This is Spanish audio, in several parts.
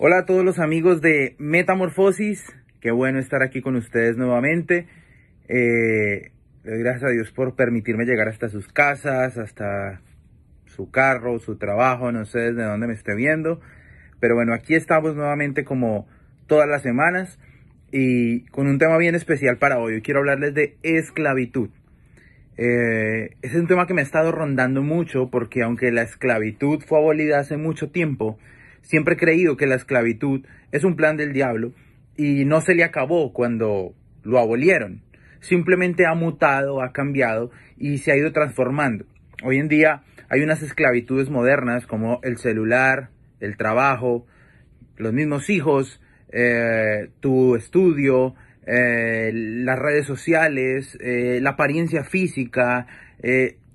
Hola a todos los amigos de Metamorfosis, qué bueno estar aquí con ustedes nuevamente. Eh, doy gracias a Dios por permitirme llegar hasta sus casas, hasta su carro, su trabajo, no sé desde dónde me esté viendo. Pero bueno, aquí estamos nuevamente como todas las semanas y con un tema bien especial para hoy. Hoy quiero hablarles de esclavitud. Eh, es un tema que me ha estado rondando mucho porque aunque la esclavitud fue abolida hace mucho tiempo, Siempre he creído que la esclavitud es un plan del diablo y no se le acabó cuando lo abolieron. Simplemente ha mutado, ha cambiado y se ha ido transformando. Hoy en día hay unas esclavitudes modernas como el celular, el trabajo, los mismos hijos, eh, tu estudio, eh, las redes sociales, eh, la apariencia física,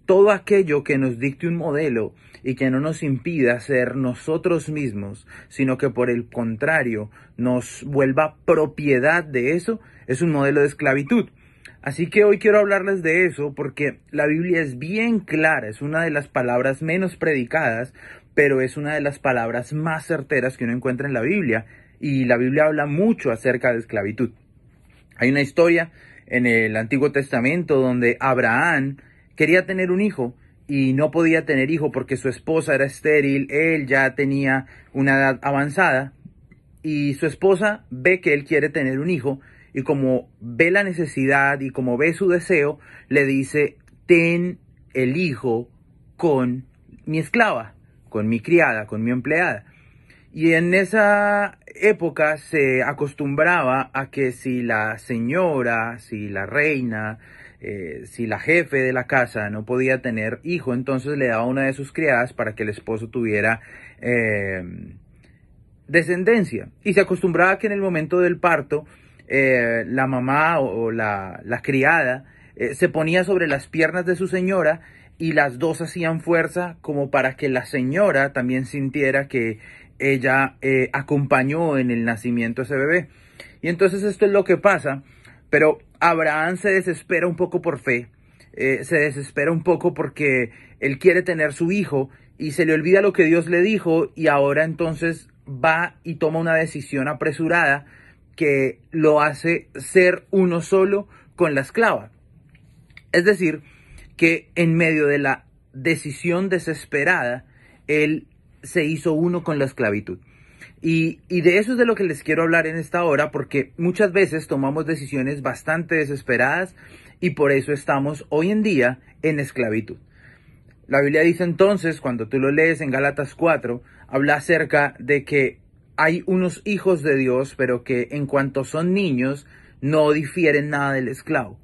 todo aquello que nos dicte un modelo y que no nos impida ser nosotros mismos, sino que por el contrario nos vuelva propiedad de eso, es un modelo de esclavitud. Así que hoy quiero hablarles de eso porque la Biblia es bien clara, es una de las palabras menos predicadas, pero es una de las palabras más certeras que uno encuentra en la Biblia y la Biblia habla mucho acerca de esclavitud. Hay una historia en el Antiguo Testamento donde Abraham quería tener un hijo y no podía tener hijo porque su esposa era estéril, él ya tenía una edad avanzada y su esposa ve que él quiere tener un hijo y como ve la necesidad y como ve su deseo, le dice, ten el hijo con mi esclava, con mi criada, con mi empleada. Y en esa época se acostumbraba a que si la señora, si la reina, eh, si la jefe de la casa no podía tener hijo, entonces le daba una de sus criadas para que el esposo tuviera eh, descendencia. Y se acostumbraba que en el momento del parto, eh, la mamá o, la, criada se ponía sobre las piernas de su señora y las dos hacían fuerza como para que la señora también sintiera que ella acompañó en el nacimiento a ese bebé. Y entonces esto es lo que pasa pero Abraham se desespera un poco por fe, eh, se desespera un poco porque él quiere tener su hijo y se le olvida lo que Dios le dijo y ahora entonces va y toma una decisión apresurada que lo hace ser uno solo con la esclava. Es decir, que en medio de la decisión desesperada, él se hizo uno con la esclavitud. Y, de eso es de lo que les quiero hablar en esta hora, porque muchas veces tomamos decisiones bastante desesperadas y por eso estamos hoy en día en esclavitud. La Biblia dice entonces, cuando tú lo lees en Gálatas 4, habla acerca de que hay unos hijos de Dios, pero que en cuanto son niños, no difieren nada del esclavo.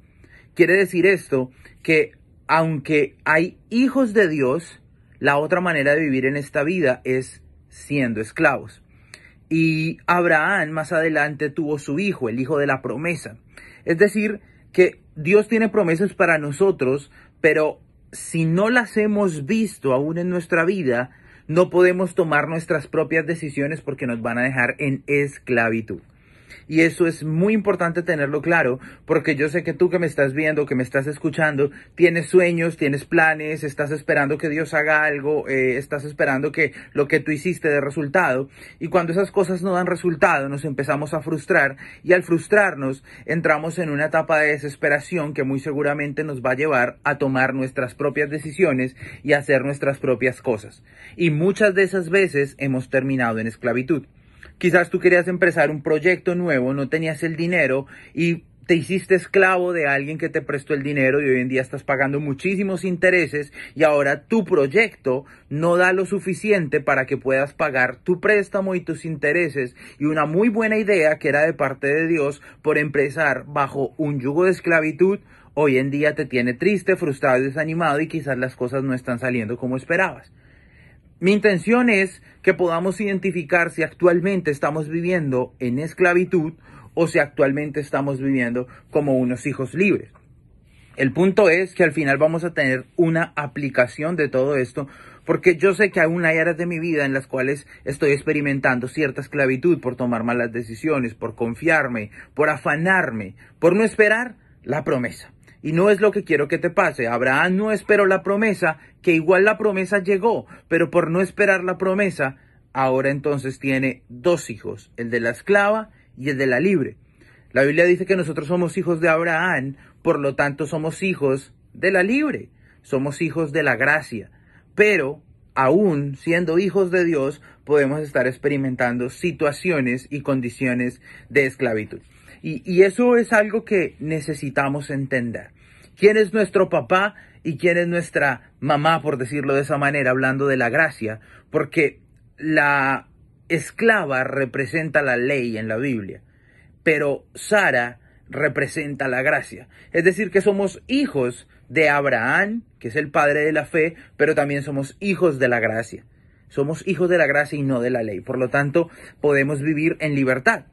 Quiere decir esto que aunque hay hijos de Dios, la otra manera de vivir en esta vida es siendo esclavos. Y Abraham más adelante tuvo su hijo, el hijo de la promesa. Es decir, que Dios tiene promesas para nosotros, pero si no las hemos visto aún en nuestra vida, no podemos tomar nuestras propias decisiones porque nos van a dejar en esclavitud. Y eso es muy importante tenerlo claro, porque yo sé que tú que me estás viendo, que me estás escuchando, tienes sueños, tienes planes, estás esperando que Dios haga algo, eh, estás esperando que lo que tú hiciste dé resultado. Y cuando esas cosas no dan resultado, nos empezamos a frustrar y al frustrarnos entramos en una etapa de desesperación que muy seguramente nos va a llevar a tomar nuestras propias decisiones y hacer nuestras propias cosas. Y muchas de esas veces hemos terminado en esclavitud. Quizás tú querías empezar un proyecto nuevo, no tenías el dinero y te hiciste esclavo de alguien que te prestó el dinero y hoy en día estás pagando muchísimos intereses y ahora tu proyecto no da lo suficiente para que puedas pagar tu préstamo y tus intereses y una muy buena idea que era de parte de Dios por empezar bajo un yugo de esclavitud hoy en día te tiene triste, frustrado y desanimado y quizás las cosas no están saliendo como esperabas. Mi intención es que podamos identificar si actualmente estamos viviendo en esclavitud o si actualmente estamos viviendo como unos hijos libres. El punto es que al final vamos a tener una aplicación de todo esto, porque yo sé que aún hay áreas de mi vida en las cuales estoy experimentando cierta esclavitud por tomar malas decisiones, por confiarme, por afanarme, por no esperar la promesa. Y no es lo que quiero que te pase. Abraham no esperó la promesa, que igual la promesa llegó, pero por no esperar la promesa, ahora entonces tiene dos hijos, el de la esclava y el de la libre. La Biblia dice que nosotros somos hijos de Abraham, por lo tanto somos hijos de la libre, somos hijos de la gracia. Pero aún siendo hijos de Dios, podemos estar experimentando situaciones y condiciones de esclavitud. Y, eso es algo que necesitamos entender. ¿Quién es nuestro papá y quién es nuestra mamá, por decirlo de esa manera, hablando de la gracia? Porque la esclava representa la ley en la Biblia, pero Sara representa la gracia. Es decir, que somos hijos de Abraham, que es el padre de la fe, pero también somos hijos de la gracia. Somos hijos de la gracia y no de la ley. Por lo tanto, podemos vivir en libertad.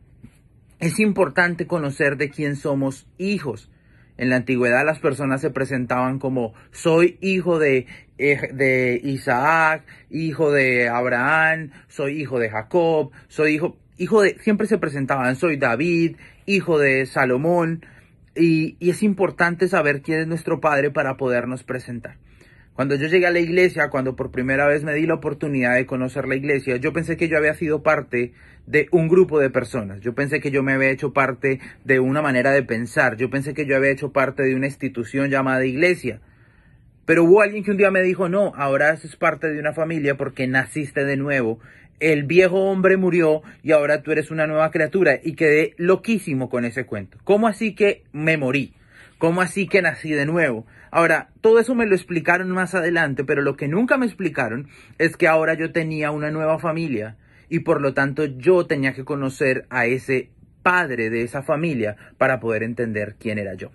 Es importante conocer de quién somos hijos. En la antigüedad las personas se presentaban como soy hijo de, eh, de Isaac, hijo de Abraham, soy hijo de Jacob, soy hijo, hijo de, siempre se presentaban, soy David, hijo de Salomón, y es importante saber quién es nuestro Padre para podernos presentar. Cuando yo llegué a la iglesia, cuando por primera vez me di la oportunidad de conocer la iglesia, yo pensé que yo había sido parte de un grupo de personas. Yo pensé que yo me había hecho parte de una manera de pensar. Yo pensé que yo había hecho parte de una institución llamada iglesia. Pero hubo alguien que un día me dijo, no, ahora haces parte de una familia porque naciste de nuevo. El viejo hombre murió y ahora tú eres una nueva criatura. Y quedé loquísimo con ese cuento. ¿Cómo así que me morí? ¿Cómo así que nací de nuevo? Ahora, todo eso me lo explicaron más adelante, pero lo que nunca me explicaron es que ahora yo tenía una nueva familia y por lo tanto yo tenía que conocer a ese padre de esa familia para poder entender quién era yo.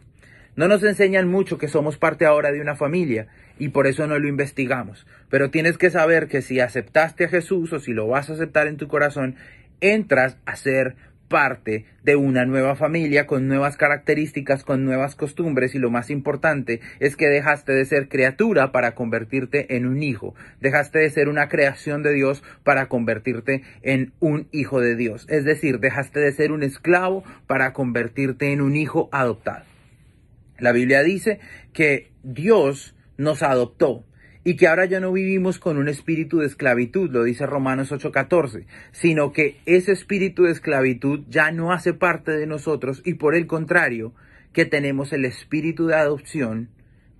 No nos enseñan mucho que somos parte ahora de una familia y por eso no lo investigamos. Pero tienes que saber que si aceptaste a Jesús o si lo vas a aceptar en tu corazón, entras a ser parte de una nueva familia con nuevas características, con nuevas costumbres y lo más importante es que dejaste de ser criatura para convertirte en un hijo, dejaste de ser una creación de Dios para convertirte en un hijo de Dios, es decir, dejaste de ser un esclavo para convertirte en un hijo adoptado. La Biblia dice que Dios nos adoptó, y que ahora ya no vivimos con un espíritu de esclavitud, lo dice Romanos 8:14, sino que ese espíritu de esclavitud ya no hace parte de nosotros y por el contrario, que tenemos el espíritu de adopción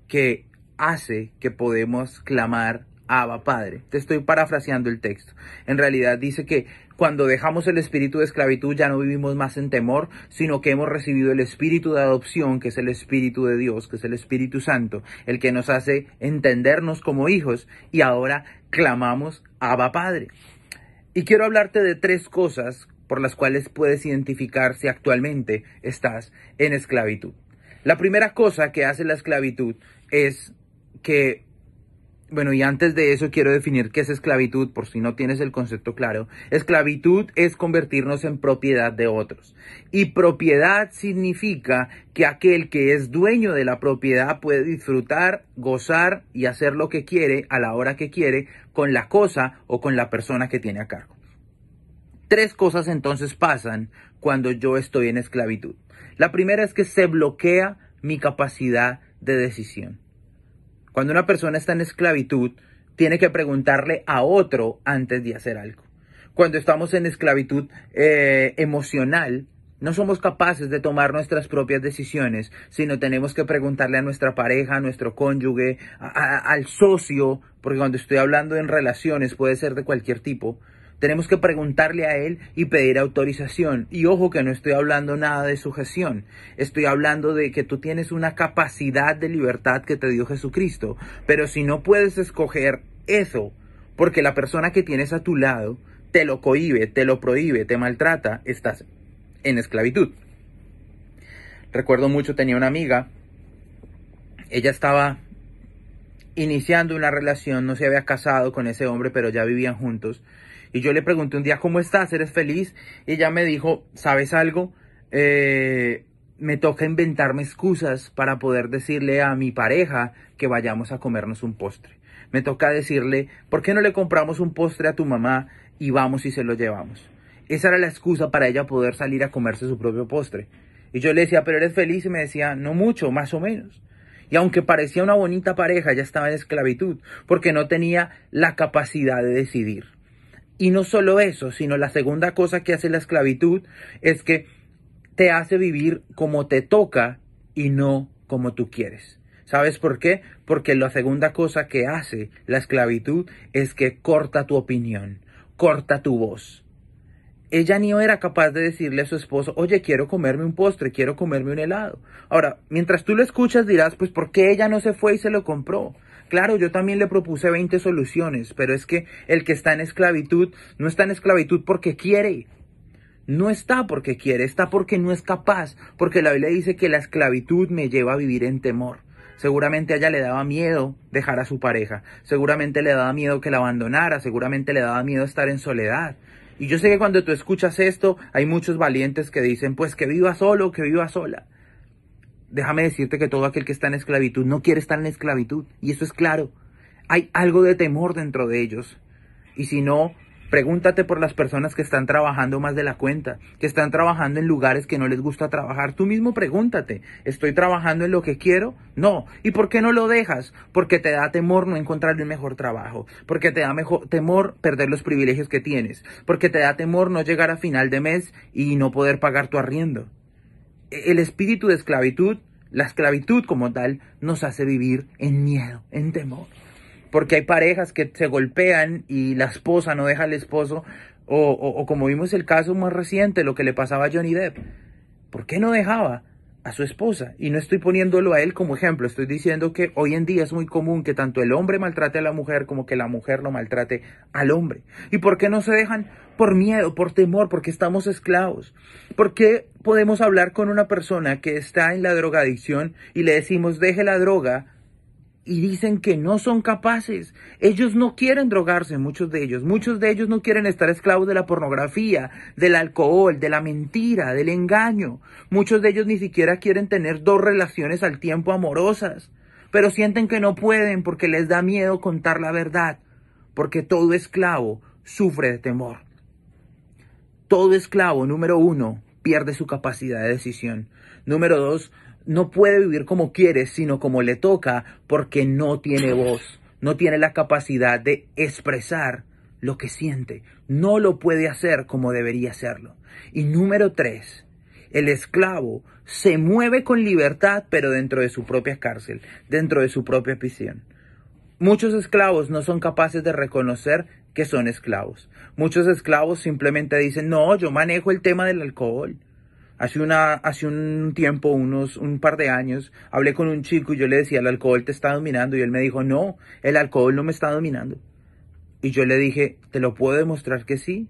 que hace que podemos clamar Abba Padre. Te estoy parafraseando el texto. En realidad dice que cuando dejamos el espíritu de esclavitud ya no vivimos más en temor, sino que hemos recibido el espíritu de adopción, que es el espíritu de Dios, que es el Espíritu Santo, el que nos hace entendernos como hijos y ahora clamamos Abba Padre. Y quiero hablarte de tres cosas por las cuales puedes identificar si actualmente estás en esclavitud. La primera cosa que hace la esclavitud es que bueno, y antes de eso quiero definir qué es esclavitud, por si no tienes el concepto claro. Esclavitud es convertirnos en propiedad de otros. Y propiedad significa que aquel que es dueño de la propiedad puede disfrutar, gozar y hacer lo que quiere a la hora que quiere con la cosa o con la persona que tiene a cargo. Tres cosas entonces pasan cuando yo estoy en esclavitud. La primera es que se bloquea mi capacidad de decisión. Cuando una persona está en esclavitud, tiene que preguntarle a otro antes de hacer algo. Cuando estamos en esclavitud eh, emocional, no somos capaces de tomar nuestras propias decisiones, sino tenemos que preguntarle a nuestra pareja, a nuestro cónyuge, al socio, porque cuando estoy hablando en relaciones puede ser de cualquier tipo, tenemos que preguntarle a Él y pedir autorización. Y ojo que no estoy hablando nada de sujeción. Estoy hablando de que tú tienes una capacidad de libertad que te dio Jesucristo. Pero si no puedes escoger eso, porque la persona que tienes a tu lado te lo cohibe, te lo prohíbe, te maltrata, estás en esclavitud. Recuerdo mucho, tenía una amiga, ella estaba iniciando una relación, no se había casado con ese hombre, pero ya vivían juntos. Y yo le pregunté un día, ¿cómo estás? ¿Eres feliz? Y ella me dijo, ¿sabes algo? Eh, me toca inventarme excusas para poder decirle a mi pareja que vayamos a comernos un postre. Me toca decirle, ¿por qué no le compramos un postre a tu mamá y vamos y se lo llevamos? Esa era la excusa para ella poder salir a comerse su propio postre. Y yo le decía, pero eres feliz y me decía, no mucho, más o menos. Y aunque parecía una bonita pareja, ya estaba en esclavitud, porque no tenía la capacidad de decidir. Y no solo eso, sino la segunda cosa que hace la esclavitud es que te hace vivir como te toca y no como tú quieres. ¿Sabes por qué? Porque la segunda cosa que hace la esclavitud es que corta tu opinión, corta tu voz. Ella ni era capaz de decirle a su esposo, oye, quiero comerme un postre, quiero comerme un helado. Ahora, mientras tú lo escuchas dirás, pues ¿por qué ella no se fue y se lo compró? Claro, yo también le propuse 20 soluciones, pero es que el que está en esclavitud no está en esclavitud porque quiere. No está porque quiere, está porque no es capaz, porque la Biblia dice que la esclavitud me lleva a vivir en temor. Seguramente a ella le daba miedo dejar a su pareja, seguramente le daba miedo que la abandonara, seguramente le daba miedo estar en soledad. Y yo sé que cuando tú escuchas esto, hay muchos valientes que dicen, pues que viva solo, que viva sola. Déjame decirte que todo aquel que está en esclavitud no quiere estar en esclavitud, y eso es claro. Hay algo de temor dentro de ellos. Y si no, Pregúntate por las personas que están trabajando más de la cuenta, que están trabajando en lugares que no les gusta trabajar. Tú mismo pregúntate, ¿estoy trabajando en lo que quiero? No. ¿Y por qué no lo dejas? Porque te da temor no encontrar un mejor trabajo, porque te da mejor, temor perder los privilegios que tienes, porque te da temor no llegar a final de mes y no poder pagar tu arriendo. El espíritu de esclavitud, la esclavitud como tal, nos hace vivir en miedo, en temor porque hay parejas que se golpean y la esposa no deja al esposo, o, o, como vimos el caso más reciente, lo que le pasaba a Johnny Depp. ¿Por qué no dejaba a su esposa? Y no estoy poniéndolo a él como ejemplo, estoy diciendo que hoy en día es muy común que tanto el hombre maltrate a la mujer como que la mujer no maltrate al hombre. ¿Y por qué no se dejan? Por miedo, por temor, porque estamos esclavos. ¿Por qué podemos hablar con una persona que está en la drogadicción y le decimos deje la droga? Y dicen que no son capaces. Ellos no quieren drogarse, muchos de ellos. Muchos de ellos no quieren estar esclavos de la pornografía, del alcohol, de la mentira, del engaño. Muchos de ellos ni siquiera quieren tener dos relaciones al tiempo amorosas, pero sienten que no pueden porque les da miedo contar la verdad, porque todo esclavo sufre de temor. Todo esclavo, número uno, pierde su capacidad de decisión. Número dos, no puede vivir como quiere, sino como le toca, porque no tiene voz, no tiene la capacidad de expresar lo que siente, no lo puede hacer como debería hacerlo. Y número tres, el esclavo se mueve con libertad, pero dentro de su propia cárcel, dentro de su propia prisión. Muchos esclavos no son capaces de reconocer que son esclavos. Muchos esclavos simplemente dicen, no, yo manejo el tema del alcohol. Hace, una, hace un tiempo, unos, un par de años, hablé con un chico y yo le decía, el alcohol te está dominando. Y él me dijo, no, el alcohol no me está dominando. Y yo le dije, ¿te lo puedo demostrar que sí?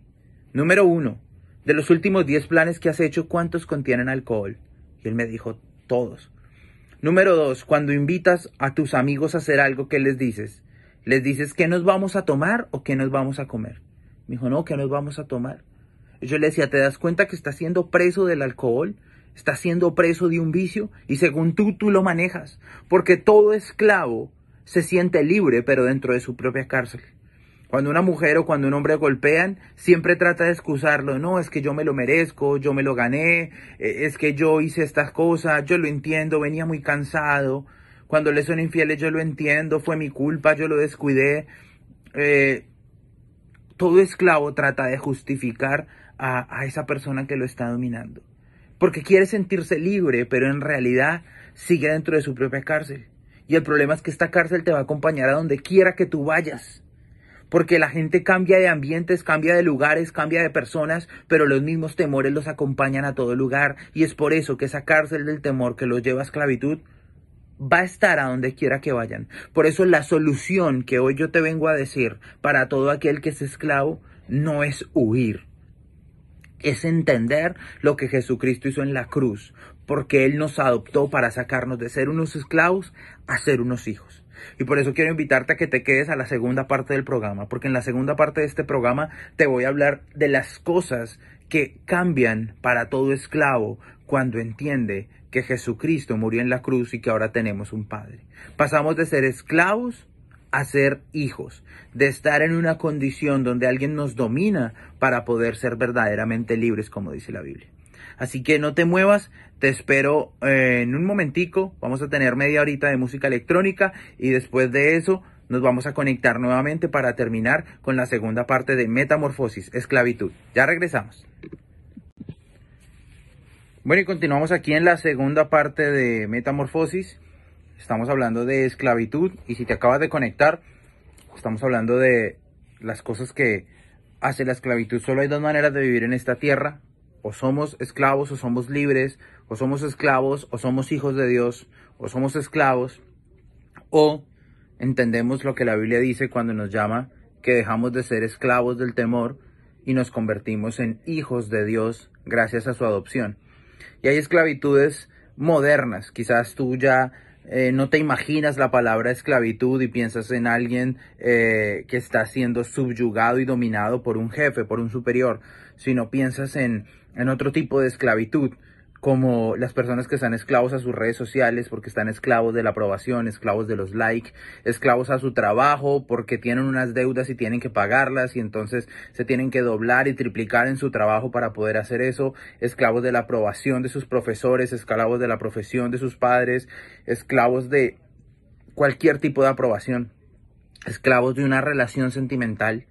Número uno, de los últimos 10 planes que has hecho, ¿cuántos contienen alcohol? Y él me dijo, todos. Número dos, cuando invitas a tus amigos a hacer algo, ¿qué les dices? ¿Les dices qué nos vamos a tomar o qué nos vamos a comer? Me dijo, no, ¿qué nos vamos a tomar? Yo le decía, ¿te das cuenta que estás siendo preso del alcohol? Estás siendo preso de un vicio y según tú, tú lo manejas. Porque todo esclavo se siente libre, pero dentro de su propia cárcel. Cuando una mujer o cuando un hombre golpean, siempre trata de excusarlo. No, es que yo me lo merezco, yo me lo gané, e, es que yo hice estas cosas, yo lo entiendo, venía muy cansado. Cuando le son infieles, yo lo entiendo, fue mi culpa, yo lo descuidé. Eh, todo esclavo trata de justificar a, esa persona que lo está dominando. Porque quiere sentirse libre, pero en realidad sigue dentro de su propia cárcel. Y el problema es que esta cárcel te va a acompañar a donde quiera que tú vayas. Porque la gente cambia de ambientes, cambia de lugares, cambia de personas, pero los mismos temores los acompañan a todo lugar. Y es por eso que esa cárcel del temor que los lleva a esclavitud va a estar a donde quiera que vayan. Por eso la solución que hoy yo te vengo a decir para todo aquel que es esclavo no es huir, es entender lo que Jesucristo hizo en la cruz, porque Él nos adoptó para sacarnos de ser unos esclavos a ser unos hijos. Y por eso quiero invitarte a que te quedes a la segunda parte del programa, porque en la segunda parte de este programa te voy a hablar de las cosas que cambian para todo esclavo cuando entiende que Jesucristo murió en la cruz y que ahora tenemos un Padre. Pasamos de ser esclavos a ser hijos, de estar en una condición donde alguien nos domina para poder ser verdaderamente libres, como dice la Biblia. Así que no te muevas, te espero eh, en un momentico, vamos a tener media horita de música electrónica y después de eso nos vamos a conectar nuevamente para terminar con la segunda parte de Metamorfosis, esclavitud. Ya regresamos. Bueno, y continuamos aquí en la segunda parte de Metamorfosis. Estamos hablando de esclavitud y si te acabas de conectar, estamos hablando de las cosas que hace la esclavitud. Solo hay dos maneras de vivir en esta tierra. O somos esclavos o somos libres, o somos esclavos o somos hijos de Dios, o somos esclavos, o entendemos lo que la Biblia dice cuando nos llama que dejamos de ser esclavos del temor y nos convertimos en hijos de Dios gracias a su adopción. Y hay esclavitudes modernas, quizás tú ya eh, no te imaginas la palabra esclavitud y piensas en alguien eh, que está siendo subyugado y dominado por un jefe, por un superior, sino piensas en, en otro tipo de esclavitud como las personas que están esclavos a sus redes sociales porque están esclavos de la aprobación, esclavos de los likes, esclavos a su trabajo porque tienen unas deudas y tienen que pagarlas y entonces se tienen que doblar y triplicar en su trabajo para poder hacer eso, esclavos de la aprobación de sus profesores, esclavos de la profesión de sus padres, esclavos de cualquier tipo de aprobación, esclavos de una relación sentimental,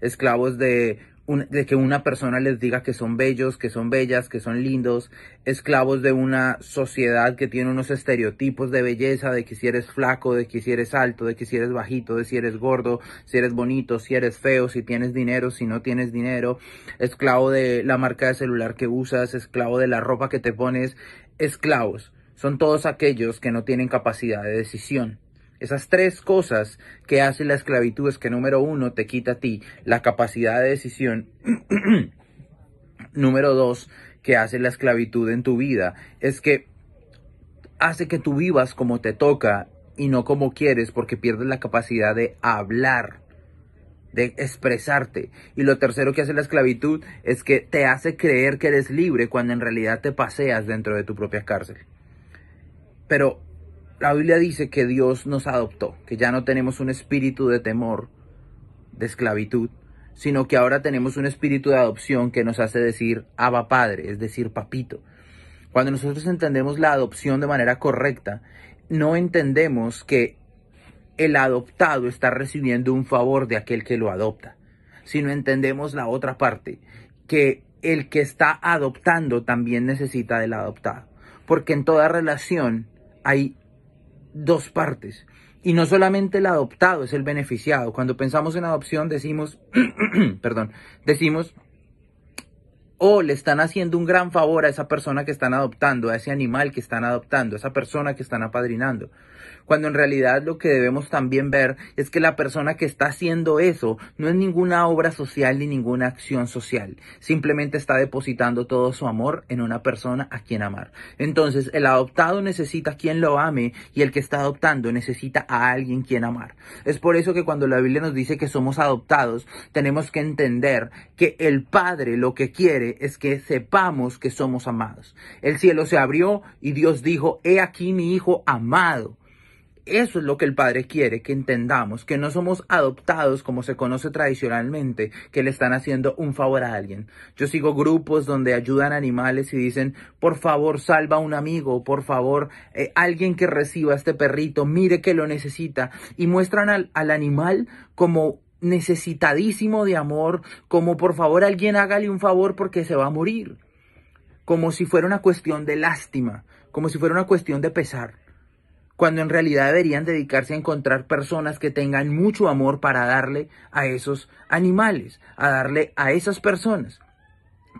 esclavos de de que una persona les diga que son bellos, que son bellas, que son lindos, esclavos de una sociedad que tiene unos estereotipos de belleza, de que si eres flaco, de que si eres alto, de que si eres bajito, de si eres gordo, si eres bonito, si eres feo, si tienes dinero, si no tienes dinero, esclavo de la marca de celular que usas, esclavo de la ropa que te pones, esclavos. Son todos aquellos que no tienen capacidad de decisión. Esas tres cosas que hace la esclavitud es que número uno te quita a ti la capacidad de decisión. número dos que hace la esclavitud en tu vida es que hace que tú vivas como te toca y no como quieres porque pierdes la capacidad de hablar de expresarte. Y lo tercero que hace la esclavitud es que te hace creer que eres libre cuando en realidad te paseas dentro de tu propia cárcel. Pero la Biblia dice que Dios nos adoptó, que ya no tenemos un espíritu de temor, de esclavitud, sino que ahora tenemos un espíritu de adopción que nos hace decir Abba Padre, es decir, papito. Cuando nosotros entendemos la adopción de manera correcta, no entendemos que el adoptado está recibiendo un favor de aquel que lo adopta, sino entendemos la otra parte, que el que está adoptando también necesita del adoptado. Porque en toda relación hay dos partes. Y no solamente el adoptado es el beneficiado. Cuando pensamos en adopción decimos, perdón, decimos, o le están haciendo un gran favor a esa persona que están adoptando, a ese animal que están adoptando, a esa persona que están apadrinando. Cuando en realidad lo que debemos también ver es que la persona que está haciendo eso no es ninguna obra social ni ninguna acción social. Simplemente está depositando todo su amor en una persona a quien amar. Entonces el adoptado necesita a quien lo ame y el que está adoptando necesita a alguien quien amar. Es por eso que cuando la Biblia nos dice que somos adoptados, tenemos que entender que el Padre lo que quiere es que sepamos que somos amados. El cielo se abrió y Dios dijo, he aquí mi hijo amado. Eso es lo que el Padre quiere, que entendamos, que no somos adoptados como se conoce tradicionalmente, que le están haciendo un favor a alguien. Yo sigo grupos donde ayudan animales y dicen, por favor, salva a un amigo, por favor, eh, alguien que reciba a este perrito, mire que lo necesita, y muestran al, al animal como necesitadísimo de amor, como por favor alguien hágale un favor porque se va a morir, como si fuera una cuestión de lástima, como si fuera una cuestión de pesar, cuando en realidad deberían dedicarse a encontrar personas que tengan mucho amor para darle a esos animales, a darle a esas personas.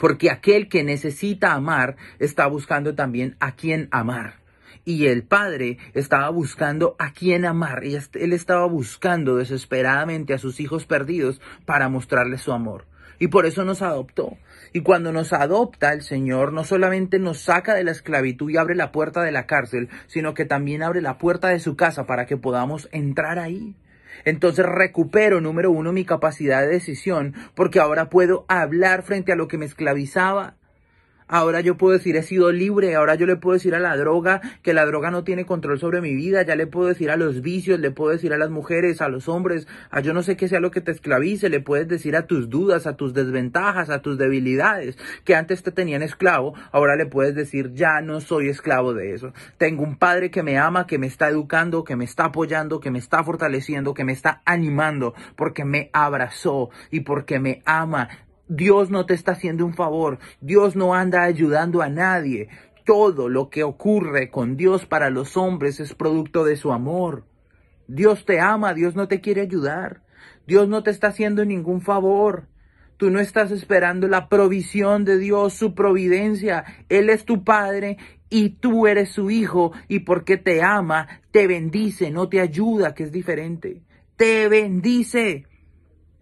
Porque aquel que necesita amar está buscando también a quien amar y el padre estaba buscando a quién amar. Y él estaba buscando desesperadamente a sus hijos perdidos para mostrarles su amor. Y por eso nos adoptó. Y cuando nos adopta el Señor, no solamente nos saca de la esclavitud y abre la puerta de la cárcel, sino que también abre la puerta de su casa para que podamos entrar ahí. Entonces recupero, número uno, mi capacidad de decisión, porque ahora puedo hablar frente a lo que me esclavizaba Ahora yo puedo decir he sido libre, ahora yo le puedo decir a la droga que la droga no tiene control sobre mi vida, ya le puedo decir a los vicios, le puedo decir a las mujeres, a los hombres, a yo no sé qué sea lo que te esclavice, le puedes decir a tus dudas, a tus desventajas, a tus debilidades que antes te tenían esclavo, ahora le puedes decir ya no soy esclavo de eso. Tengo un padre que me ama, que me está educando, que me está apoyando, que me está fortaleciendo, que me está animando, porque me abrazó y porque me ama Dios no te está haciendo un favor, Dios no anda ayudando a nadie. Todo lo que ocurre con Dios para los hombres es producto de su amor. Dios te ama, Dios no te quiere ayudar, Dios no te está haciendo ningún favor. Tú no estás esperando la provisión de Dios, su providencia. Él es tu Padre y tú eres su Hijo y porque te ama, te bendice, no te ayuda, que es diferente. Te bendice.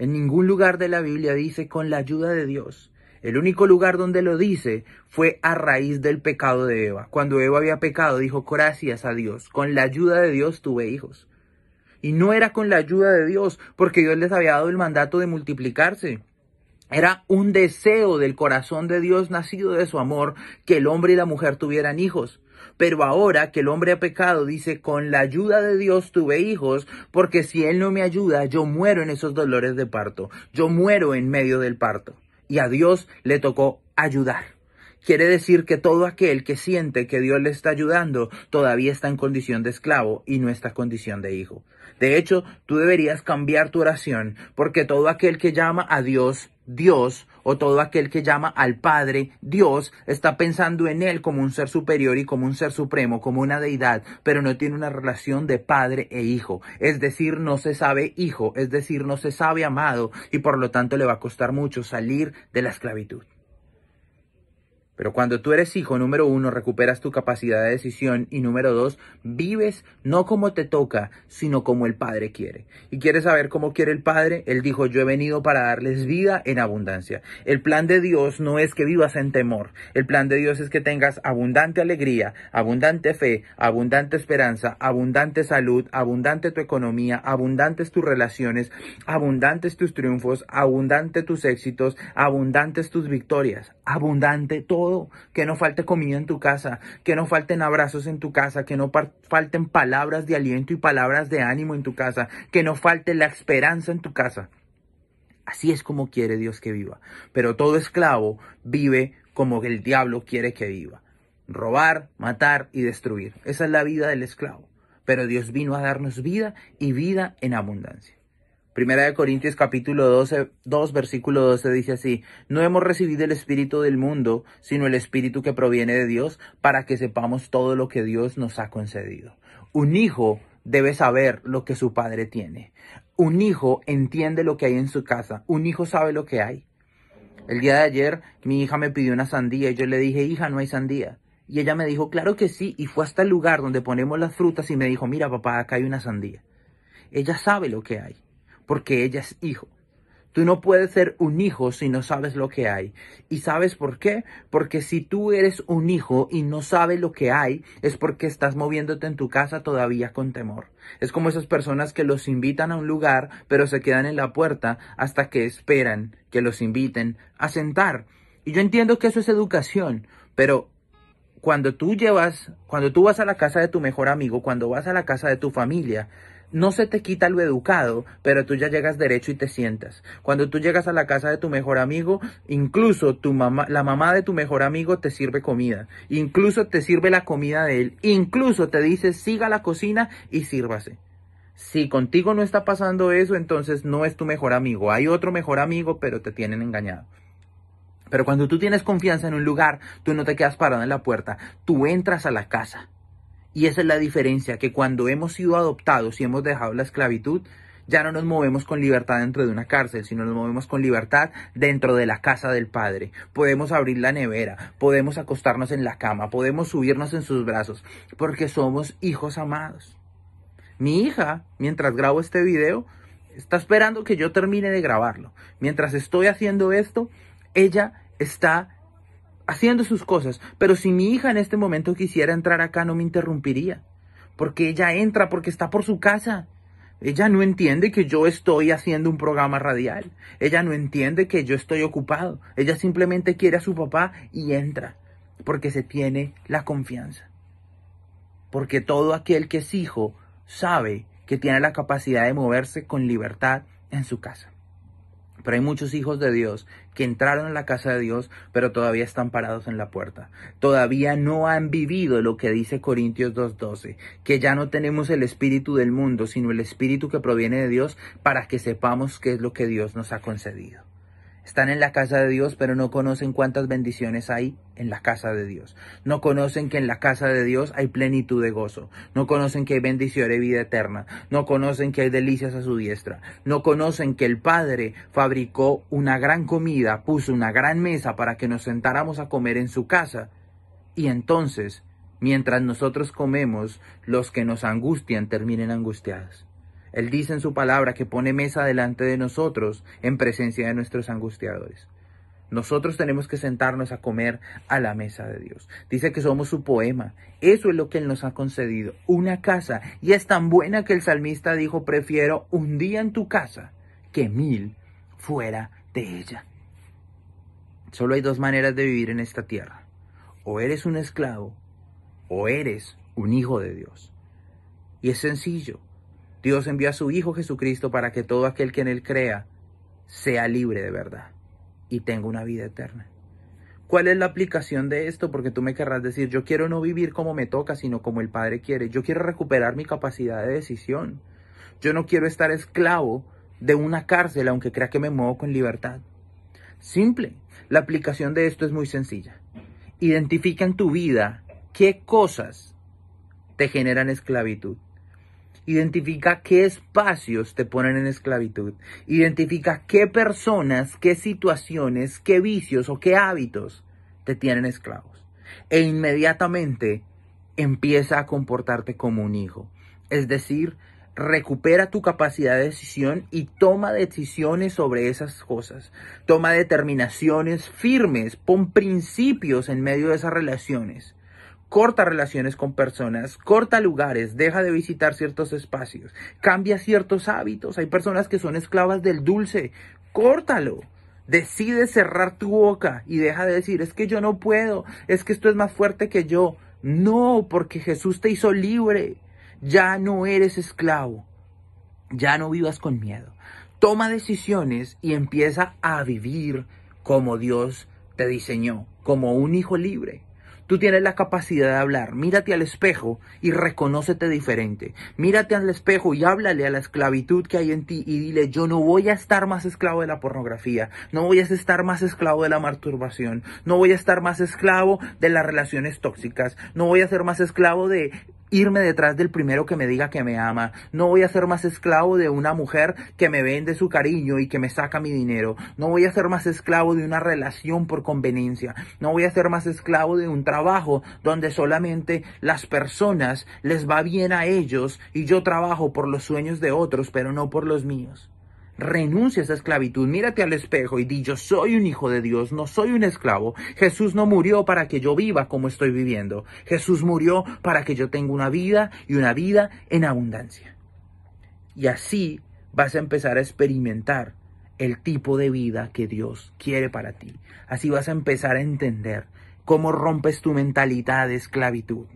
En ningún lugar de la Biblia dice con la ayuda de Dios. El único lugar donde lo dice fue a raíz del pecado de Eva. Cuando Eva había pecado, dijo, gracias a Dios, con la ayuda de Dios tuve hijos. Y no era con la ayuda de Dios, porque Dios les había dado el mandato de multiplicarse. Era un deseo del corazón de Dios nacido de su amor que el hombre y la mujer tuvieran hijos. Pero ahora que el hombre ha pecado, dice, con la ayuda de Dios tuve hijos, porque si Él no me ayuda, yo muero en esos dolores de parto, yo muero en medio del parto. Y a Dios le tocó ayudar. Quiere decir que todo aquel que siente que Dios le está ayudando todavía está en condición de esclavo y no está en condición de hijo. De hecho, tú deberías cambiar tu oración porque todo aquel que llama a Dios Dios o todo aquel que llama al Padre Dios está pensando en Él como un ser superior y como un ser supremo, como una deidad, pero no tiene una relación de padre e hijo. Es decir, no se sabe hijo, es decir, no se sabe amado y por lo tanto le va a costar mucho salir de la esclavitud. Pero cuando tú eres hijo, número uno, recuperas tu capacidad de decisión y número dos, vives no como te toca, sino como el Padre quiere. ¿Y quieres saber cómo quiere el Padre? Él dijo, yo he venido para darles vida en abundancia. El plan de Dios no es que vivas en temor. El plan de Dios es que tengas abundante alegría, abundante fe, abundante esperanza, abundante salud, abundante tu economía, abundantes tus relaciones, abundantes tus triunfos, abundante tus éxitos, abundantes tus victorias, abundante todo que no falte comida en tu casa, que no falten abrazos en tu casa, que no falten palabras de aliento y palabras de ánimo en tu casa, que no falte la esperanza en tu casa. Así es como quiere Dios que viva. Pero todo esclavo vive como el diablo quiere que viva. Robar, matar y destruir. Esa es la vida del esclavo. Pero Dios vino a darnos vida y vida en abundancia. Primera de Corintios capítulo 12, 2 versículo 12 dice así, no hemos recibido el Espíritu del mundo, sino el Espíritu que proviene de Dios, para que sepamos todo lo que Dios nos ha concedido. Un hijo debe saber lo que su padre tiene. Un hijo entiende lo que hay en su casa. Un hijo sabe lo que hay. El día de ayer mi hija me pidió una sandía y yo le dije, hija, no hay sandía. Y ella me dijo, claro que sí, y fue hasta el lugar donde ponemos las frutas y me dijo, mira papá, acá hay una sandía. Ella sabe lo que hay porque ella es hijo. Tú no puedes ser un hijo si no sabes lo que hay. ¿Y sabes por qué? Porque si tú eres un hijo y no sabes lo que hay, es porque estás moviéndote en tu casa todavía con temor. Es como esas personas que los invitan a un lugar, pero se quedan en la puerta hasta que esperan que los inviten a sentar. Y yo entiendo que eso es educación, pero cuando tú llevas, cuando tú vas a la casa de tu mejor amigo, cuando vas a la casa de tu familia, no se te quita lo educado, pero tú ya llegas derecho y te sientas. Cuando tú llegas a la casa de tu mejor amigo, incluso tu mamá, la mamá de tu mejor amigo te sirve comida, incluso te sirve la comida de él, incluso te dice siga la cocina y sírvase. Si contigo no está pasando eso, entonces no es tu mejor amigo. Hay otro mejor amigo, pero te tienen engañado. Pero cuando tú tienes confianza en un lugar, tú no te quedas parado en la puerta, tú entras a la casa y esa es la diferencia, que cuando hemos sido adoptados y hemos dejado la esclavitud, ya no nos movemos con libertad dentro de una cárcel, sino nos movemos con libertad dentro de la casa del Padre. Podemos abrir la nevera, podemos acostarnos en la cama, podemos subirnos en sus brazos, porque somos hijos amados. Mi hija, mientras grabo este video, está esperando que yo termine de grabarlo. Mientras estoy haciendo esto, ella está haciendo sus cosas. Pero si mi hija en este momento quisiera entrar acá, no me interrumpiría. Porque ella entra porque está por su casa. Ella no entiende que yo estoy haciendo un programa radial. Ella no entiende que yo estoy ocupado. Ella simplemente quiere a su papá y entra porque se tiene la confianza. Porque todo aquel que es hijo sabe que tiene la capacidad de moverse con libertad en su casa. Pero hay muchos hijos de Dios que entraron en la casa de Dios, pero todavía están parados en la puerta. Todavía no han vivido lo que dice Corintios 2.12, que ya no tenemos el espíritu del mundo, sino el espíritu que proviene de Dios para que sepamos qué es lo que Dios nos ha concedido. Están en la casa de Dios, pero no conocen cuántas bendiciones hay en la casa de Dios. No conocen que en la casa de Dios hay plenitud de gozo. No conocen que hay bendición y vida eterna. No conocen que hay delicias a su diestra. No conocen que el Padre fabricó una gran comida, puso una gran mesa para que nos sentáramos a comer en su casa. Y entonces, mientras nosotros comemos, los que nos angustian terminen angustiados. Él dice en su palabra que pone mesa delante de nosotros en presencia de nuestros angustiadores. Nosotros tenemos que sentarnos a comer a la mesa de Dios. Dice que somos su poema. Eso es lo que Él nos ha concedido. Una casa. Y es tan buena que el salmista dijo, prefiero un día en tu casa que mil fuera de ella. Solo hay dos maneras de vivir en esta tierra. O eres un esclavo o eres un hijo de Dios. Y es sencillo. Dios envió a su Hijo Jesucristo para que todo aquel que en Él crea sea libre de verdad y tenga una vida eterna. ¿Cuál es la aplicación de esto? Porque tú me querrás decir, yo quiero no vivir como me toca, sino como el Padre quiere. Yo quiero recuperar mi capacidad de decisión. Yo no quiero estar esclavo de una cárcel, aunque crea que me muevo con libertad. Simple. La aplicación de esto es muy sencilla. Identifica en tu vida qué cosas te generan esclavitud. Identifica qué espacios te ponen en esclavitud. Identifica qué personas, qué situaciones, qué vicios o qué hábitos te tienen esclavos. E inmediatamente empieza a comportarte como un hijo. Es decir, recupera tu capacidad de decisión y toma decisiones sobre esas cosas. Toma determinaciones firmes, pon principios en medio de esas relaciones corta relaciones con personas, corta lugares, deja de visitar ciertos espacios, cambia ciertos hábitos. Hay personas que son esclavas del dulce, córtalo. Decide cerrar tu boca y deja de decir, es que yo no puedo, es que esto es más fuerte que yo. No, porque Jesús te hizo libre. Ya no eres esclavo. Ya no vivas con miedo. Toma decisiones y empieza a vivir como Dios te diseñó, como un hijo libre. Tú tienes la capacidad de hablar. Mírate al espejo y reconócete diferente. Mírate al espejo y háblale a la esclavitud que hay en ti y dile, yo no voy a estar más esclavo de la pornografía, no voy a estar más esclavo de la masturbación, no voy a estar más esclavo de las relaciones tóxicas, no voy a ser más esclavo de irme detrás del primero que me diga que me ama. No voy a ser más esclavo de una mujer que me vende su cariño y que me saca mi dinero. No voy a ser más esclavo de una relación por conveniencia. No voy a ser más esclavo de un trabajo donde solamente las personas les va bien a ellos y yo trabajo por los sueños de otros, pero no por los míos. Renuncia a esa esclavitud, mírate al espejo y di yo soy un hijo de Dios, no soy un esclavo. Jesús no murió para que yo viva como estoy viviendo. Jesús murió para que yo tenga una vida y una vida en abundancia. Y así vas a empezar a experimentar el tipo de vida que Dios quiere para ti. Así vas a empezar a entender cómo rompes tu mentalidad de esclavitud.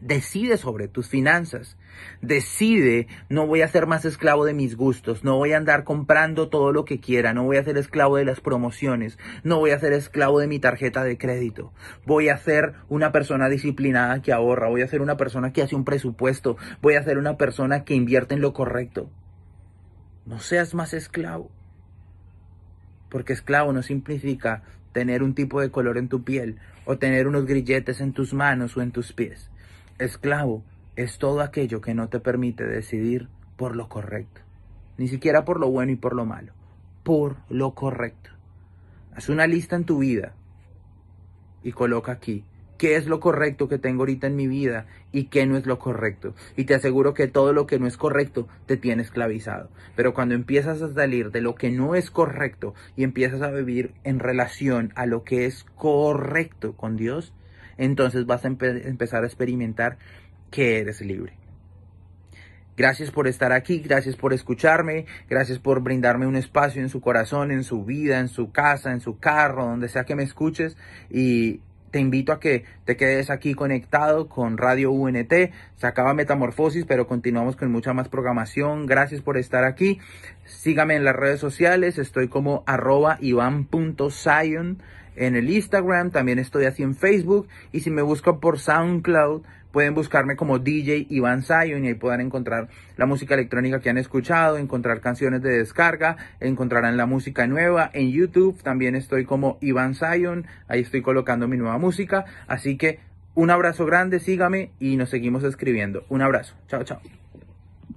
Decide sobre tus finanzas. Decide, no voy a ser más esclavo de mis gustos, no voy a andar comprando todo lo que quiera, no voy a ser esclavo de las promociones, no voy a ser esclavo de mi tarjeta de crédito. Voy a ser una persona disciplinada que ahorra, voy a ser una persona que hace un presupuesto, voy a ser una persona que invierte en lo correcto. No seas más esclavo. Porque esclavo no significa tener un tipo de color en tu piel o tener unos grilletes en tus manos o en tus pies. Esclavo es todo aquello que no te permite decidir por lo correcto, ni siquiera por lo bueno y por lo malo, por lo correcto. Haz una lista en tu vida y coloca aquí qué es lo correcto que tengo ahorita en mi vida y qué no es lo correcto. Y te aseguro que todo lo que no es correcto te tiene esclavizado. Pero cuando empiezas a salir de lo que no es correcto y empiezas a vivir en relación a lo que es correcto con Dios, entonces vas a empezar a experimentar que eres libre. Gracias por estar aquí, gracias por escucharme, gracias por brindarme un espacio en su corazón, en su vida, en su casa, en su carro, donde sea que me escuches y te invito a que te quedes aquí conectado con Radio UNT. Se acaba Metamorfosis, pero continuamos con mucha más programación. Gracias por estar aquí. Sígame en las redes sociales. Estoy como arroba en el Instagram. También estoy así en Facebook. Y si me buscan por SoundCloud, Pueden buscarme como DJ Iván Zion y ahí puedan encontrar la música electrónica que han escuchado, encontrar canciones de descarga, encontrarán la música nueva. En YouTube también estoy como Iván Zion, ahí estoy colocando mi nueva música. Así que un abrazo grande, sígame y nos seguimos escribiendo. Un abrazo. Chao, chao.